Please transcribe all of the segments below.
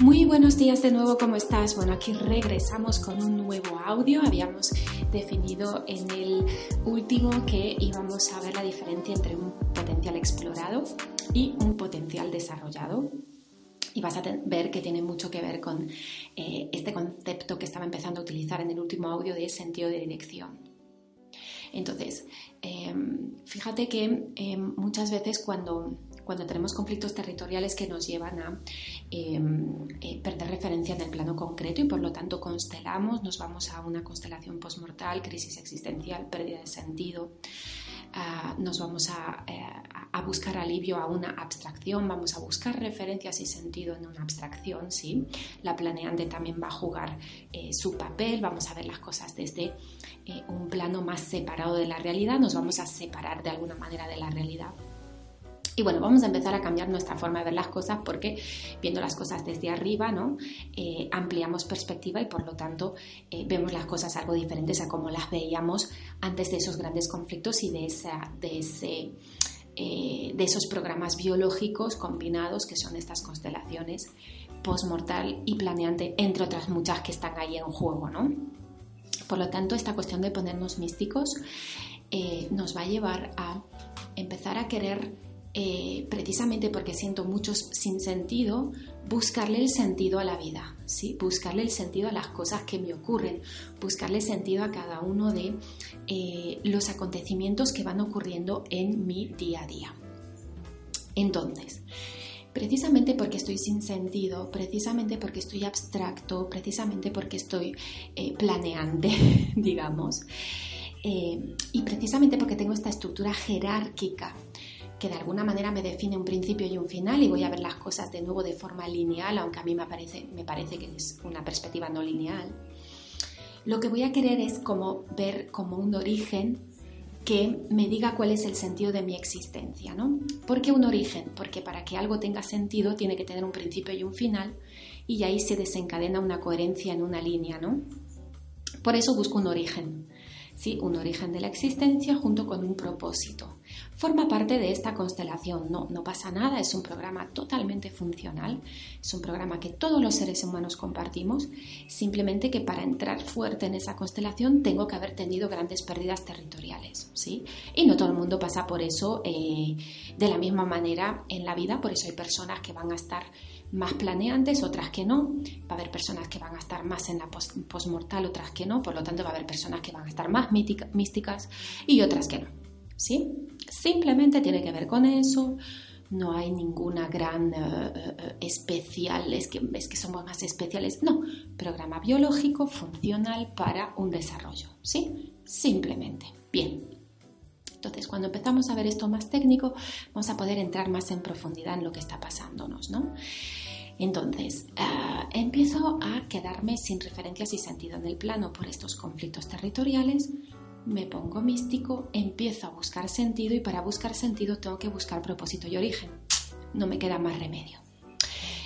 Muy buenos días de nuevo, ¿cómo estás? Bueno, aquí regresamos con un nuevo audio. Habíamos definido en el último que íbamos a ver la diferencia entre un potencial explorado y un potencial desarrollado. Y vas a ver que tiene mucho que ver con eh, este concepto que estaba empezando a utilizar en el último audio de sentido de dirección. Entonces, em, fíjate que em, muchas veces cuando cuando tenemos conflictos territoriales que nos llevan a em, eh, perder referencia en el plano concreto y por lo tanto constelamos, nos vamos a una constelación postmortal, crisis existencial, pérdida de sentido. Nos vamos eh, a, buscar alivio a una abstracción, vamos a buscar referencias y sentido en una abstracción, ¿sí? La planeante también va a jugar eh, su papel, vamos a ver las cosas desde un plano más separado de la realidad, nos vamos a separar de alguna manera de la realidad y bueno, vamos a empezar a cambiar nuestra forma de ver las cosas porque viendo las cosas desde arriba, ¿no? Eh, ampliamos perspectiva y por lo tanto eh, vemos las cosas algo diferentes a como las veíamos antes de esos grandes conflictos y de, esa, de, ese, eh, de esos programas biológicos combinados que son estas constelaciones postmortal y planeante, entre otras muchas que están ahí en juego, ¿no? Por lo tanto, esta cuestión de ponernos místicos nos va a llevar a empezar a querer eh, precisamente porque siento muchos sin sentido, buscarle el sentido a la vida, ¿sí? buscarle el sentido a las cosas que me ocurren, buscarle sentido a cada uno de eh, los acontecimientos que van ocurriendo en mi día a día. Entonces, precisamente porque estoy sin sentido, precisamente porque estoy abstracto, precisamente porque estoy eh, planeante, digamos, y precisamente porque tengo esta estructura jerárquica que de alguna manera me define un principio y un final y voy a ver las cosas de nuevo de forma lineal, aunque a mí me parece, me parece que es una perspectiva no lineal. Lo que voy a querer es como ver como un origen que me diga cuál es el sentido de mi existencia, ¿no? ¿Por qué un origen? Porque para que algo tenga sentido tiene que tener un principio y un final y ahí se desencadena una coherencia en una línea, ¿no? Por eso busco un origen. ¿Sí? un origen de la existencia junto con un propósito. Forma parte de esta constelación, no, no pasa nada, es un programa totalmente funcional, es un programa que todos los seres humanos compartimos, simplemente que para entrar fuerte en esa constelación tengo que haber tenido grandes pérdidas territoriales, ¿sí? Y no todo el mundo pasa por eso eh, de la misma manera en la vida, por eso hay personas que van a estar más planeantes, otras que no. Va a haber personas que van a estar más en la postmortal, otras que no. Por lo tanto, va a haber personas que van a estar más místicas y otras que no. ¿Sí? Simplemente tiene que ver con eso. No hay ninguna gran eh, eh, especial, es que, es que somos más especiales. No, programa biológico funcional para un desarrollo. ¿Sí? Simplemente. Bien. Entonces, cuando empezamos a ver esto más técnico, vamos a poder entrar más en profundidad en lo que está pasándonos, ¿no? Entonces, ah, empiezo a quedarme sin referencias y sentido en el plano por estos conflictos territoriales, me pongo místico, empiezo a buscar sentido y para buscar sentido tengo que buscar propósito y origen. No me queda más remedio.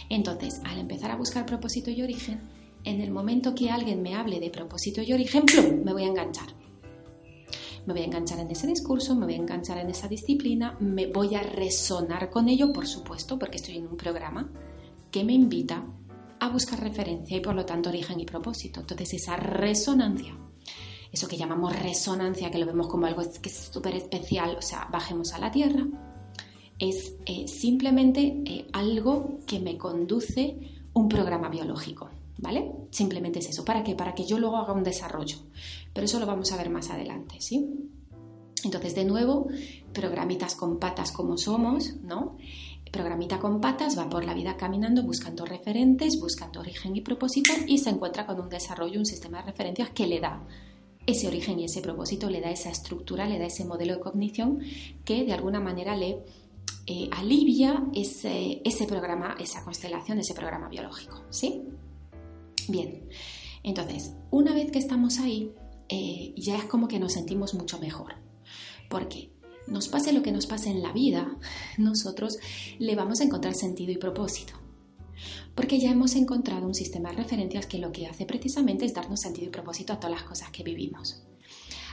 Entonces, al empezar a buscar propósito y origen, en el momento que alguien me hable de propósito y origen, ¡plum! me voy a enganchar me voy a enganchar en ese discurso, me voy a enganchar en esa disciplina, me voy a resonar con ello, por supuesto, porque estoy en un programa que me invita a buscar referencia y por lo tanto origen y propósito. Entonces esa resonancia, eso que llamamos resonancia, que lo vemos como algo que es súper especial, o sea, bajemos a la tierra, es eh, simplemente eh, algo que me conduce un programa biológico. ¿Vale? Simplemente es eso. ¿Para qué? Para que yo luego haga un desarrollo. Pero eso lo vamos a ver más adelante, ¿sí? Entonces, de nuevo, programitas con patas como somos, ¿no? Programita con patas va por la vida caminando buscando referentes, buscando origen y propósito y se encuentra con un desarrollo, un sistema de referencias que le da ese origen y ese propósito, le da esa estructura, le da ese modelo de cognición que de alguna manera le eh, alivia ese, ese programa, esa constelación, ese programa biológico, ¿sí? Bien, entonces, una vez que estamos ahí, eh, ya es como que nos sentimos mucho mejor. Porque nos pase lo que nos pase en la vida, nosotros le vamos a encontrar sentido y propósito. Porque ya hemos encontrado un sistema de referencias que lo que hace precisamente es darnos sentido y propósito a todas las cosas que vivimos.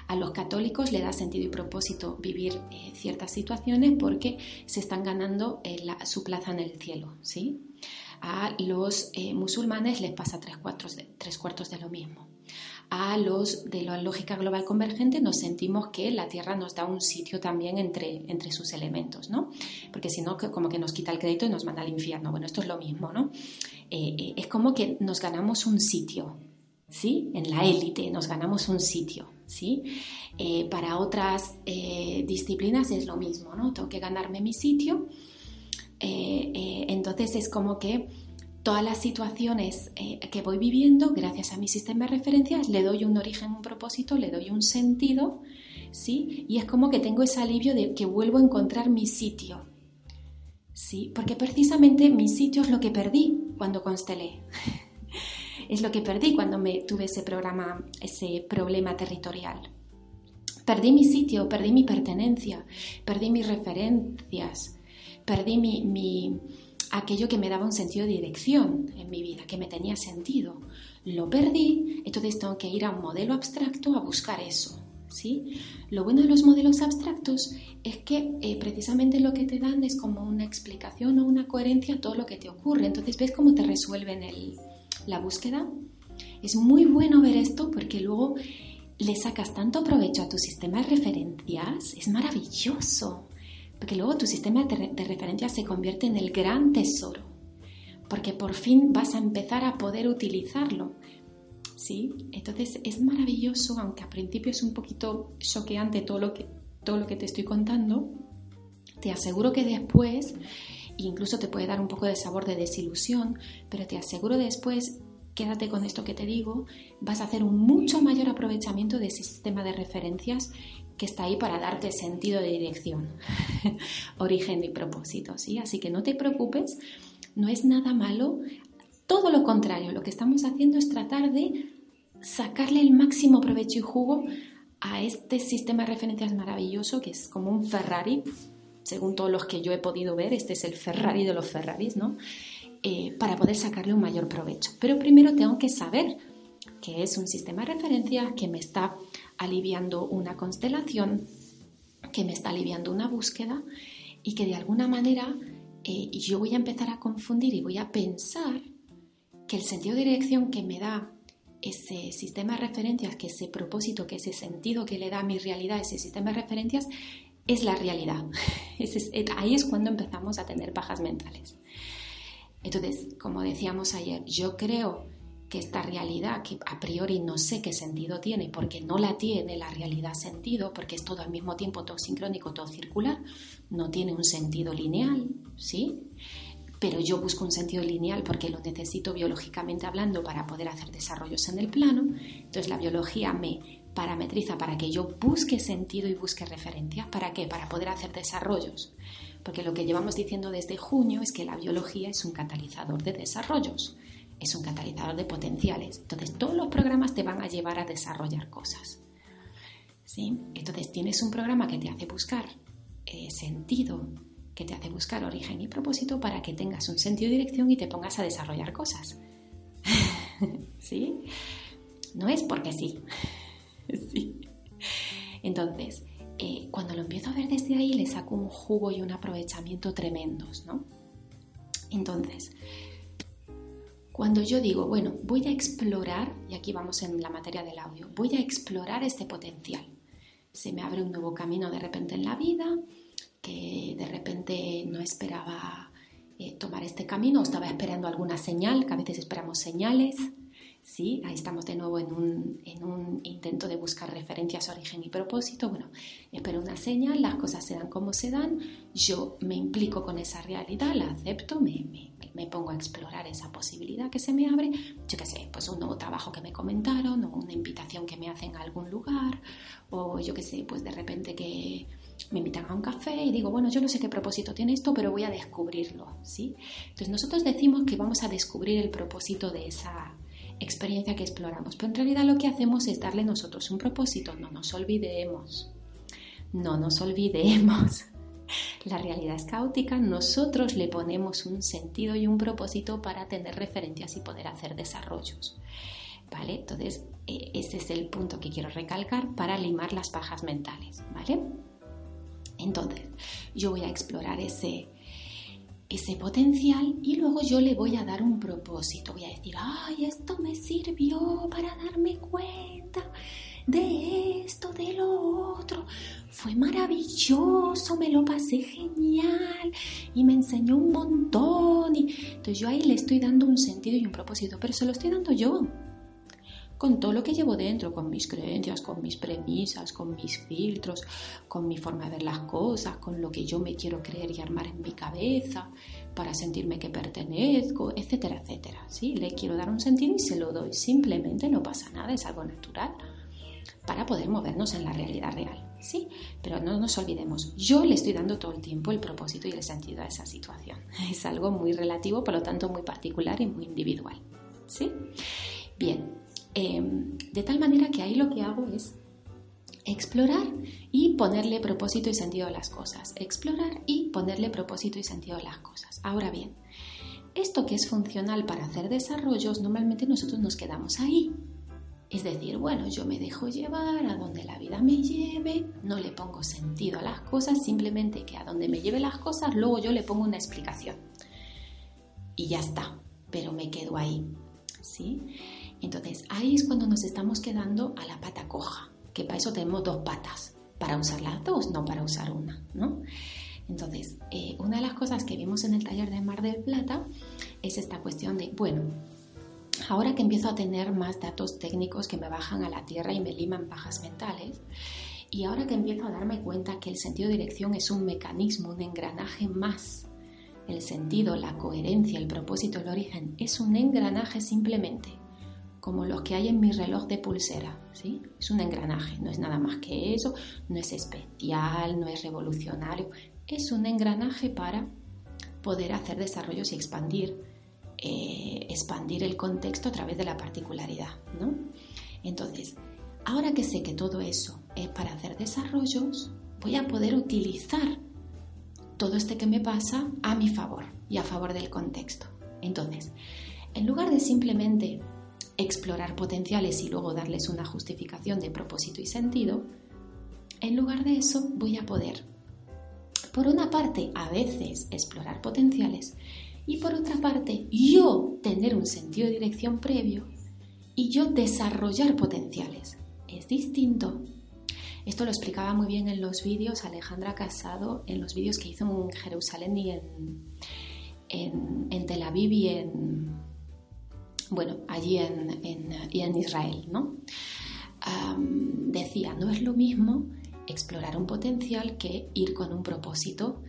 A los católicos le da sentido y propósito vivir eh, ciertas situaciones porque se están ganando eh, su plaza en el cielo, ¿sí? A los eh, musulmanes les pasa tres cuartos, de, lo mismo. A los de la lógica global convergente nos sentimos que la Tierra nos da un sitio también entre, entre sus elementos, ¿no? Porque si no, como que nos quita el crédito y nos manda al infierno. Bueno, esto es lo mismo, ¿no? Eh, eh, es como que nos ganamos un sitio, ¿sí? En la élite nos ganamos un sitio, ¿sí? para otras disciplinas es lo mismo, ¿no? Tengo que ganarme mi sitio eh, eh, entonces es como que todas las situaciones eh, que voy viviendo, gracias a mi sistema de referencias, le doy un origen, un propósito, le doy un sentido, ¿sí? Y es como que tengo ese alivio de que vuelvo a encontrar mi sitio, ¿sí? Porque precisamente mi sitio es lo que perdí cuando constelé. es lo que perdí cuando me tuve ese programa, ese problema territorial. Perdí mi sitio, perdí mi pertenencia, perdí mis referencias, perdí mi, aquello que me daba un sentido de dirección en mi vida, que me tenía sentido. Lo perdí, entonces tengo que ir a un modelo abstracto a buscar eso. ¿sí? Lo bueno de los modelos abstractos es que eh, precisamente lo que te dan es como una explicación o una coherencia a todo lo que te ocurre. Entonces ves cómo te resuelven la búsqueda. Es muy bueno ver esto porque luego le sacas tanto provecho a tu sistema de referencias. Es maravilloso porque luego tu sistema de referencia se convierte en el gran tesoro, porque por fin vas a empezar a poder utilizarlo. ¿Sí? Entonces es maravilloso, aunque al principio es un poquito choqueante todo todo lo que te estoy contando, te aseguro que después, incluso te puede dar un poco de sabor de desilusión, pero te aseguro después quédate con esto que te digo, vas a hacer un mucho mayor aprovechamiento de ese sistema de referencias que está ahí para darte sentido de dirección, origen y propósito, ¿sí? Así que no te preocupes, no es nada malo, todo lo contrario, lo que estamos haciendo es tratar de sacarle el máximo provecho y jugo a este sistema de referencias maravilloso que es como un Ferrari, según todos los que yo he podido ver, este es el Ferrari de los Ferraris, ¿no? Eh, para poder sacarle un mayor provecho. Pero primero tengo que saber que es un sistema de referencias que me está aliviando una constelación, que me está aliviando una búsqueda y que de alguna manera eh, yo voy a empezar a confundir y voy a pensar que el sentido de dirección que me da ese sistema de referencias, que ese propósito, que ese sentido que le da a mi realidad, ese sistema de referencias, es la realidad. ahí es cuando empezamos a tener bajas mentales. Entonces, como decíamos ayer, yo creo que esta realidad, que a priori no sé qué sentido tiene, porque no la tiene la realidad sentido, porque es todo al mismo tiempo, todo sincrónico, todo circular, no tiene un sentido lineal, ¿sí? Pero yo busco un sentido lineal porque lo necesito biológicamente hablando para poder hacer desarrollos en el plano. Entonces la biología me parametriza para que yo busque sentido y busque referencias. ¿Para qué? Para poder hacer desarrollos. Porque lo que llevamos diciendo desde junio es que la biología es un catalizador de desarrollos es un catalizador de potenciales. Entonces, todos los programas te van a llevar a desarrollar cosas. ¿Sí? Entonces, tienes un programa que te hace buscar eh, sentido, que te hace buscar origen y propósito para que tengas un sentido de dirección y te pongas a desarrollar cosas. ¿Sí? No es porque sí. sí. Entonces, eh, cuando lo empiezo a ver desde ahí, le saco un jugo y un aprovechamiento tremendos, ¿no? Entonces, cuando yo digo, bueno, voy a explorar, y aquí vamos en la materia del audio, voy a explorar este potencial. Se me abre un nuevo camino de repente en la vida, que de repente no esperaba eh, tomar este camino, estaba esperando alguna señal, que a veces esperamos señales, ¿sí? Ahí estamos de nuevo en un, en un, intento de buscar referencias, origen y propósito. Bueno, espero una señal, las cosas se dan como se dan, yo me implico con esa realidad, la acepto, me pongo a explorar esa posibilidad que se me abre, yo qué sé, pues un nuevo trabajo que me comentaron o una invitación que me hacen a algún lugar o yo qué sé, pues de repente que me invitan a un café y digo, bueno, yo no sé qué propósito tiene esto, pero voy a descubrirlo, ¿sí? Entonces nosotros decimos que vamos a descubrir el propósito de esa experiencia que exploramos, pero en realidad lo que hacemos es darle nosotros un propósito, no nos olvidemos, no nos olvidemos la realidad es caótica, nosotros le ponemos un sentido y un propósito para tener referencias y poder hacer desarrollos. ¿Vale? Entonces, e, ese es el punto que quiero recalcar para limar las pajas mentales, ¿vale? Entonces, yo voy a explorar ese, ese potencial y luego yo le voy a dar un propósito. Voy a decir, ay, esto me sirvió para darme cuenta de esto, de lo otro. Fue maravilloso, me lo pasé genial y me enseñó un montón. Y... Entonces yo ahí le estoy dando un sentido y un propósito, pero se lo estoy dando yo con todo lo que llevo dentro, con mis creencias, con mis premisas, con mis filtros, con mi forma de ver las cosas, con lo que yo me quiero creer y armar en mi cabeza para sentirme que pertenezco, etcétera, etcétera. ¿sí? Le quiero dar un sentido y se lo doy. Simplemente no pasa nada, es algo natural para poder movernos en la realidad real. ¿sí? Pero no nos olvidemos, yo le estoy dando todo el tiempo el propósito y el sentido a esa situación. Es algo muy relativo, por lo tanto muy particular y muy individual. ¿sí? Bien, Em, de tal manera que ahí lo que hago es explorar y ponerle propósito y sentido a las cosas. Explorar y ponerle propósito y sentido a las cosas. Ahora bien, esto que es funcional para hacer desarrollos, normalmente nosotros nos quedamos ahí. Es decir, bueno, yo me dejo llevar a donde la vida me lleve, no le pongo sentido a las cosas, simplemente que a donde me lleve las cosas, luego yo le pongo una explicación. Y ya está, pero me quedo ahí. ¿Sí? Entonces ahí es cuando nos estamos quedando a la pata coja, que para eso tenemos dos patas, para usar las dos, no para usar una, ¿no? Entonces, eh, una de las cosas que vimos en el taller de Mar del Plata es esta cuestión de, bueno, ahora que empiezo a tener más datos técnicos que me bajan a la tierra y me liman bajas mentales, y ahora que empiezo a darme cuenta que el sentido de dirección es un mecanismo, un engranaje más, el sentido, la coherencia, el propósito, el origen, es un engranaje simplemente como los que hay en mi reloj de pulsera, ¿sí? Es un engranaje, no es nada más que eso, no es especial, no es revolucionario, es un engranaje para poder hacer desarrollos y expandir, eh, expandir el contexto a través de la particularidad, ¿no? Entonces, ahora que sé que todo eso es para hacer desarrollos, voy a poder utilizar todo este que me pasa a mi favor y a favor del contexto. Entonces, en lugar de simplemente explorar potenciales y luego darles una justificación de propósito y sentido, en lugar de eso voy a poder, por una parte, a veces explorar potenciales y por otra parte, yo tener un sentido de dirección previo y yo desarrollar potenciales. Es distinto. Esto lo explicaba muy bien en los vídeos Alejandra Casado, en los vídeos que hizo en Jerusalén y en, en, Tel Aviv y en, bueno, allí en, Israel, ¿no? decía, no es lo mismo explorar un potencial que ir con un propósito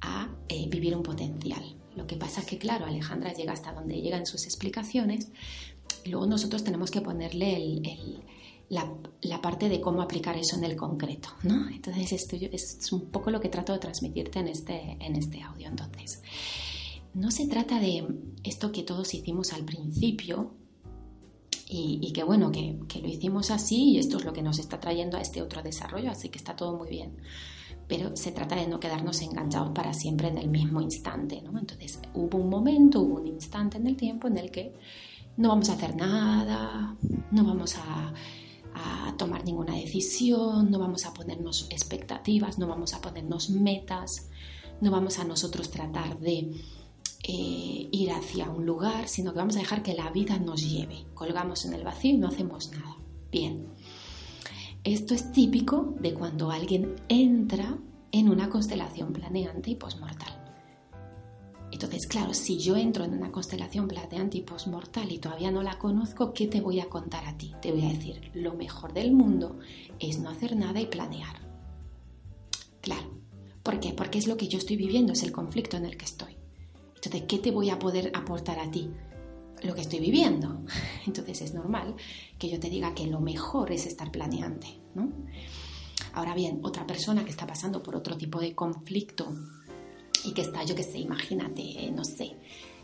a eh, vivir un potencial. Lo que pasa es que, claro, Alejandra llega hasta donde llega en sus explicaciones luego nosotros tenemos que ponerle la, la, parte de cómo aplicar eso en el concreto, ¿no? Entonces, esto es un poco lo que trato de transmitirte en este, en este audio. Entonces, no se trata de esto que todos hicimos al principio y, que bueno, que, lo hicimos así y esto es lo que nos está trayendo a este otro desarrollo, así que está todo muy bien. Pero se trata de no quedarnos enganchados para siempre en el mismo instante, ¿no? Entonces hubo un momento, hubo un instante en el tiempo en el que no vamos a hacer nada, no vamos a, a tomar ninguna decisión, no vamos a ponernos expectativas, no vamos a ponernos metas, no vamos a nosotros tratar de eh, ir hacia un lugar, sino que vamos a dejar que la vida nos lleve. Colgamos en el vacío y no hacemos nada. Bien, esto es típico de cuando alguien entra en una constelación planeante y posmortal. Entonces, claro, si yo entro en una constelación planeante y posmortal y todavía no la conozco, ¿qué te voy a contar a ti? Te voy a decir, lo mejor del mundo es no hacer nada y planear. Claro. ¿Por qué? Porque es lo que yo estoy viviendo, es el conflicto en el que estoy. Entonces, ¿qué te voy a poder aportar a ti? Lo que estoy viviendo. Entonces es normal que yo te diga que lo mejor es estar planeante, ¿no? Ahora bien, otra persona que está pasando por otro tipo de conflicto y que está, yo qué sé, imagínate, no sé,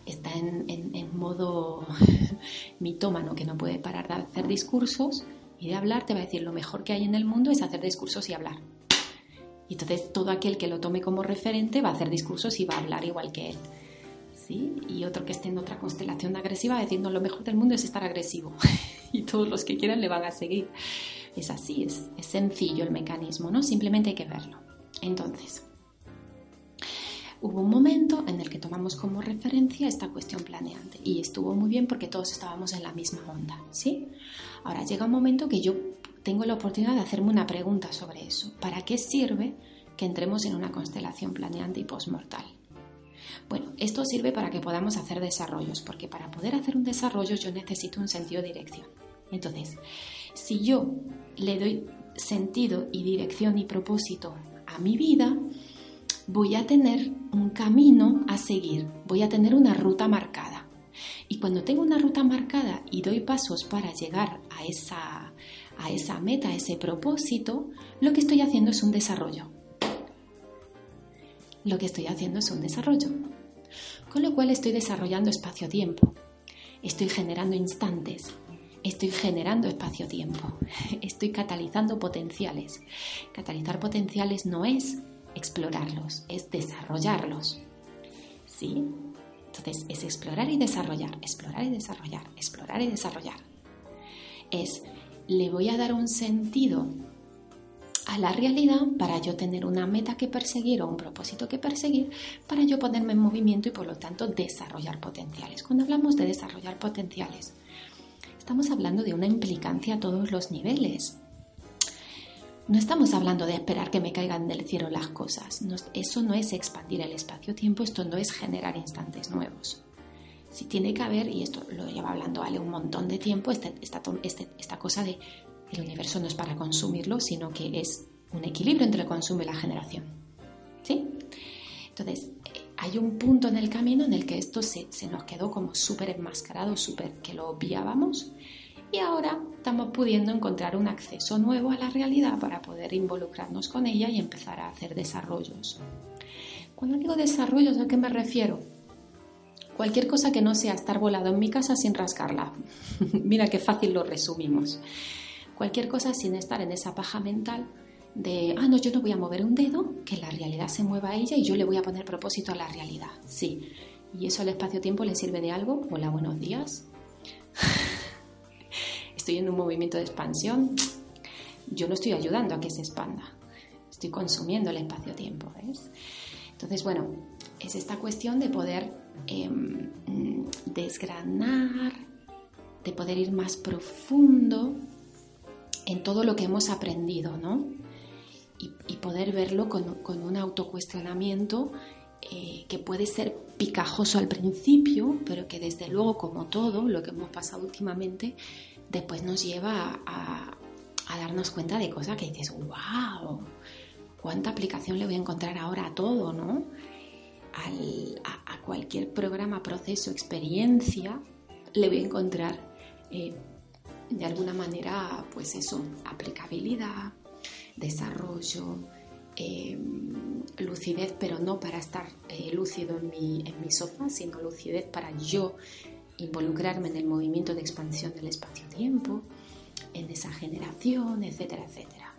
está en, en modo mitómano, que no puede parar de hacer discursos y de hablar, te va a decir lo mejor que hay en el mundo es hacer discursos y hablar. Y entonces todo aquel que lo tome como referente va a hacer discursos y va a hablar igual que él y otro que esté en otra constelación agresiva diciendo lo mejor del mundo es estar agresivo y todos los que quieran le van a seguir. Es así, es, es sencillo el mecanismo, ¿no? Simplemente hay que verlo. Entonces, hubo un momento en el que tomamos como referencia esta cuestión planeante y estuvo muy bien porque todos estábamos en la misma onda, ¿sí? Ahora llega un momento que yo tengo la oportunidad de hacerme una pregunta sobre eso. ¿Para qué sirve que entremos en una constelación planeante y postmortal? Bueno, esto sirve para que podamos hacer desarrollos, porque para poder hacer un desarrollo yo necesito un sentido de dirección. Entonces, si yo le doy sentido y dirección y propósito a mi vida, voy a tener un camino a seguir, voy a tener una ruta marcada. Y cuando tengo una ruta marcada y doy pasos para llegar a esa, a esa meta, a ese propósito, lo que estoy haciendo es un desarrollo. Lo que estoy haciendo es un desarrollo. Con lo cual estoy desarrollando espacio-tiempo. Estoy generando instantes. Estoy generando espacio-tiempo. Estoy catalizando potenciales. Catalizar potenciales no es explorarlos, es desarrollarlos. ¿Sí? Entonces es explorar y desarrollar, explorar y desarrollar, explorar y desarrollar. Es, le voy a dar un sentido a la realidad para yo tener una meta que perseguir o un propósito que perseguir, para yo ponerme en movimiento y por lo tanto desarrollar potenciales. Cuando hablamos de desarrollar potenciales, estamos hablando de una implicancia a todos los niveles. No estamos hablando de esperar que me caigan del cielo las cosas. eso no es expandir el espacio-tiempo, esto no es generar instantes nuevos. Si tiene que haber, y esto lo lleva hablando Ale un montón de tiempo, este, este, esta cosa de el universo no es para consumirlo, sino que es un equilibrio entre el consumo y la generación. ¿Sí? Entonces, hay un punto en el camino en el que esto se, se nos quedó como súper enmascarado, súper que lo obviábamos y ahora estamos pudiendo encontrar un acceso nuevo a la realidad para poder involucrarnos con ella y empezar a hacer desarrollos. Cuando digo desarrollos, ¿a qué me refiero? Cualquier cosa que no sea estar volado en mi casa sin rascarla. Mira qué fácil lo resumimos. Cualquier cosa sin estar en esa paja mental de, ah, no, yo no voy a mover un dedo, que la realidad se mueva a ella y yo le voy a poner propósito a la realidad. Sí. ¿Y eso al espacio-tiempo le sirve de algo? Hola, buenos días. estoy en un movimiento de expansión, yo no estoy ayudando a que se expanda, estoy consumiendo el espacio-tiempo. Entonces, bueno, es esta cuestión de poder em, desgranar, de poder ir más profundo en todo lo que hemos aprendido, ¿no? Y, poder verlo con, un autocuestionamiento eh, que puede ser picajoso al principio, pero que desde luego, como todo lo que hemos pasado últimamente, después nos lleva a, darnos cuenta de cosas que dices, wow, cuánta aplicación le voy a encontrar ahora a todo, ¿no? a, cualquier programa, proceso, experiencia, le voy a encontrar eh, de alguna manera, pues eso, aplicabilidad, desarrollo, eh, lucidez, pero no para estar eh, lúcido en mi, en mi sofá, sino lucidez para yo involucrarme en el movimiento de expansión del espacio-tiempo, en esa generación, etcétera, etcétera.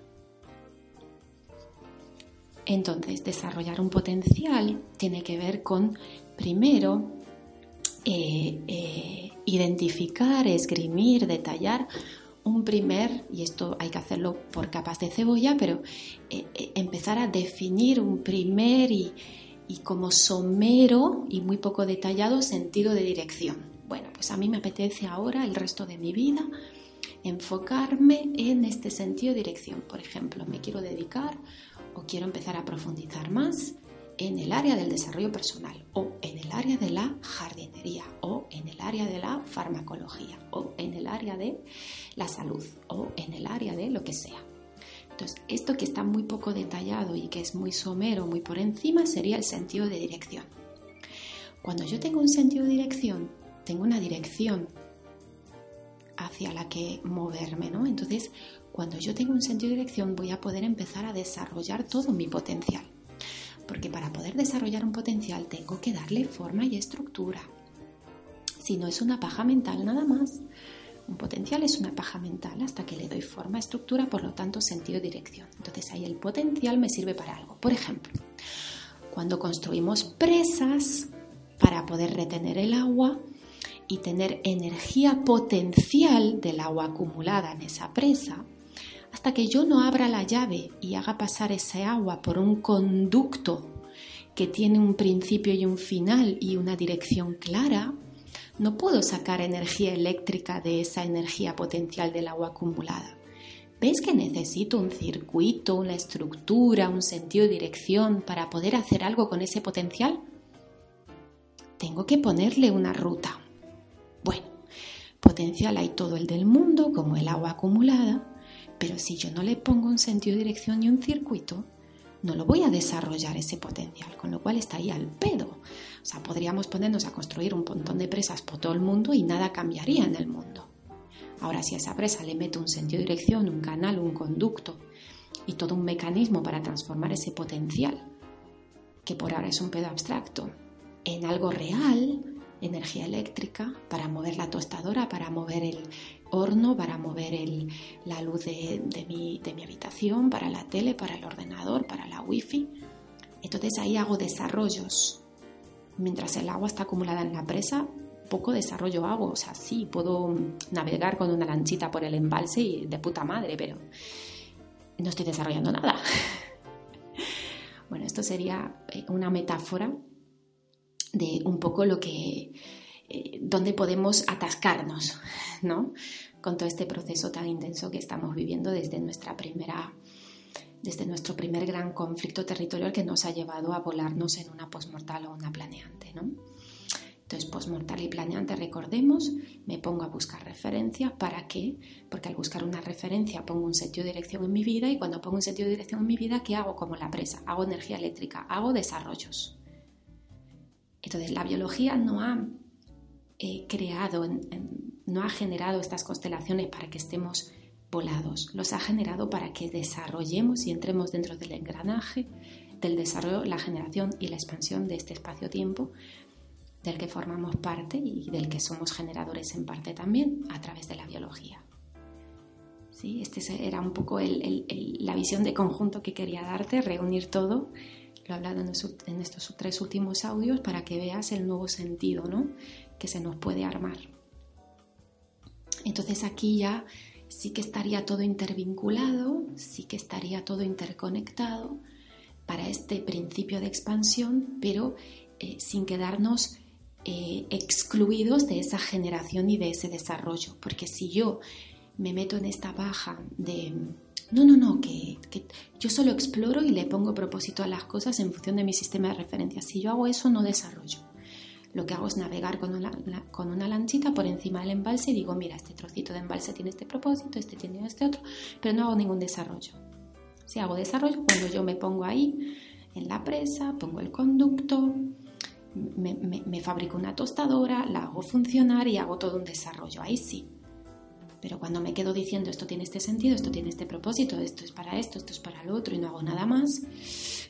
Entonces, desarrollar un potencial tiene que ver con, primero, eh, eh, identificar, esgrimir, detallar un primer, y esto hay que hacerlo por capas de cebolla, pero eh, empezar a definir un primer y, y como somero y muy poco detallado sentido de dirección. Bueno, pues a mí me apetece ahora el resto de mi vida enfocarme en este sentido de dirección. Por ejemplo, me quiero dedicar o quiero empezar a profundizar más en el área del desarrollo personal o en el área de la jardinería o en el área de la farmacología o en el área de la salud o en el área de lo que sea. Entonces, esto que está muy poco detallado y que es muy somero, muy por encima, sería el sentido de dirección. Cuando yo tengo un sentido de dirección, tengo una dirección hacia la que moverme, ¿no? Entonces, cuando yo tengo un sentido de dirección, voy a poder empezar a desarrollar todo mi potencial. Porque para poder desarrollar un potencial tengo que darle forma y estructura. Si no es una paja mental nada más, un potencial es una paja mental hasta que le doy forma, estructura, por lo tanto sentido de dirección. Entonces ahí el potencial me sirve para algo. Por ejemplo, cuando construimos presas para poder retener el agua, y tener energía potencial del agua acumulada en esa presa, hasta que yo no abra la llave y haga pasar ese agua por un conducto que tiene un principio y un final y una dirección clara, no puedo sacar energía eléctrica de esa energía potencial del agua acumulada. ¿Ves que necesito un circuito, una estructura, un sentido de dirección para poder hacer algo con ese potencial? Tengo que ponerle una ruta. Bueno, potencial hay todo el del mundo, como el agua acumulada, pero si yo no le pongo un sentido de dirección y un circuito, no lo voy a desarrollar ese potencial, con lo cual está ahí al pedo. O sea, podríamos ponernos a construir un montón de presas por todo el mundo y nada cambiaría en el mundo. Ahora, si a esa presa le meto un sentido de dirección, un canal, un conducto y todo un mecanismo para transformar ese potencial, que por ahora es un pedo abstracto, en algo real, energía eléctrica, para mover la tostadora, para mover el horno, para mover la luz de, mi, de mi habitación, para la tele, para el ordenador, para la wifi. Entonces ahí hago desarrollos. Mientras el agua está acumulada en la presa, poco desarrollo hago. O sea, sí, puedo navegar con una lanchita por el embalse y de puta madre, pero no estoy desarrollando nada. bueno, esto sería eh, una metáfora de un poco lo que eh, donde podemos atascarnos, ¿no? Con todo este proceso tan intenso que estamos viviendo desde nuestra primera desde nuestro primer gran conflicto territorial que nos ha llevado a volarnos en una posmortal o una planeante, ¿no? Entonces, postmortal y planeante, recordemos, me pongo a buscar referencias. ¿Para qué? Porque al buscar una referencia pongo un sentido de dirección en mi vida y cuando pongo un sentido de dirección en mi vida, ¿qué hago como la presa? Hago energía eléctrica, hago desarrollos. Entonces, la biología no ha eh, creado, no ha generado estas constelaciones para que estemos volados, los ha generado para que desarrollemos y entremos dentro del engranaje del desarrollo, la generación y la expansión de este espacio-tiempo del que formamos parte y del que somos generadores en parte también a través de la biología. ¿Sí? Este era un poco la visión de conjunto que quería darte, reunir todo. Hablado en, estos tres últimos audios para que veas el nuevo sentido ¿no? que se nos puede armar. Entonces aquí ya sí que estaría todo intervinculado, sí que estaría todo interconectado para este principio de expansión, pero eh, sin quedarnos eh, excluidos de esa generación y de ese desarrollo. Porque si yo me meto en esta baja de, no, no, no, que, yo solo exploro y le pongo propósito a las cosas en función de mi sistema de referencia. Si yo hago eso, no desarrollo. Lo que hago es navegar con una, con una lanchita por encima del embalse y digo, mira, este trocito de embalse tiene este propósito, este tiene este otro, pero no hago ningún desarrollo. Si hago desarrollo, cuando yo me pongo ahí en la presa, pongo el conducto, me, fabrico una tostadora, la hago funcionar y hago todo un desarrollo. Ahí sí. Pero cuando me quedo diciendo esto tiene este sentido, esto tiene este propósito, esto es para esto, esto es para lo otro y no hago nada más,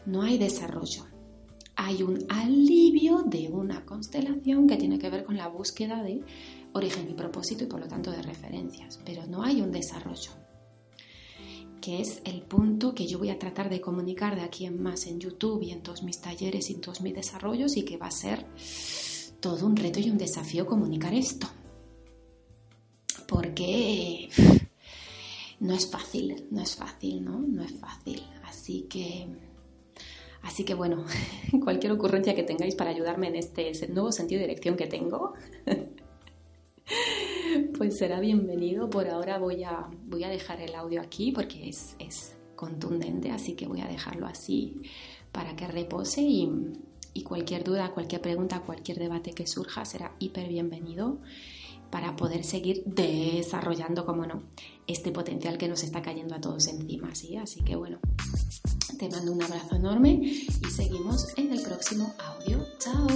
no hay desarrollo. Hay un alivio de una constelación que tiene que ver con la búsqueda de origen y propósito y por lo tanto de referencias, pero no hay un desarrollo que es el punto que yo voy a tratar de comunicar de aquí en más en YouTube y en todos mis talleres y en todos mis desarrollos y que va a ser todo un reto y un desafío comunicar esto. Porque no es fácil, no es fácil, ¿no? No es fácil. Así que, así que bueno, cualquier ocurrencia que tengáis para ayudarme en este nuevo sentido de dirección que tengo, pues será bienvenido. Por ahora voy a, voy a dejar el audio aquí porque es, contundente, así que voy a dejarlo así para que repose y, y cualquier duda, cualquier pregunta, cualquier debate que surja será hiper bienvenido para poder seguir desarrollando, como no, este potencial que nos está cayendo a todos encima, ¿sí? Así que bueno, te mando un abrazo enorme y seguimos en el próximo audio. ¡Chao!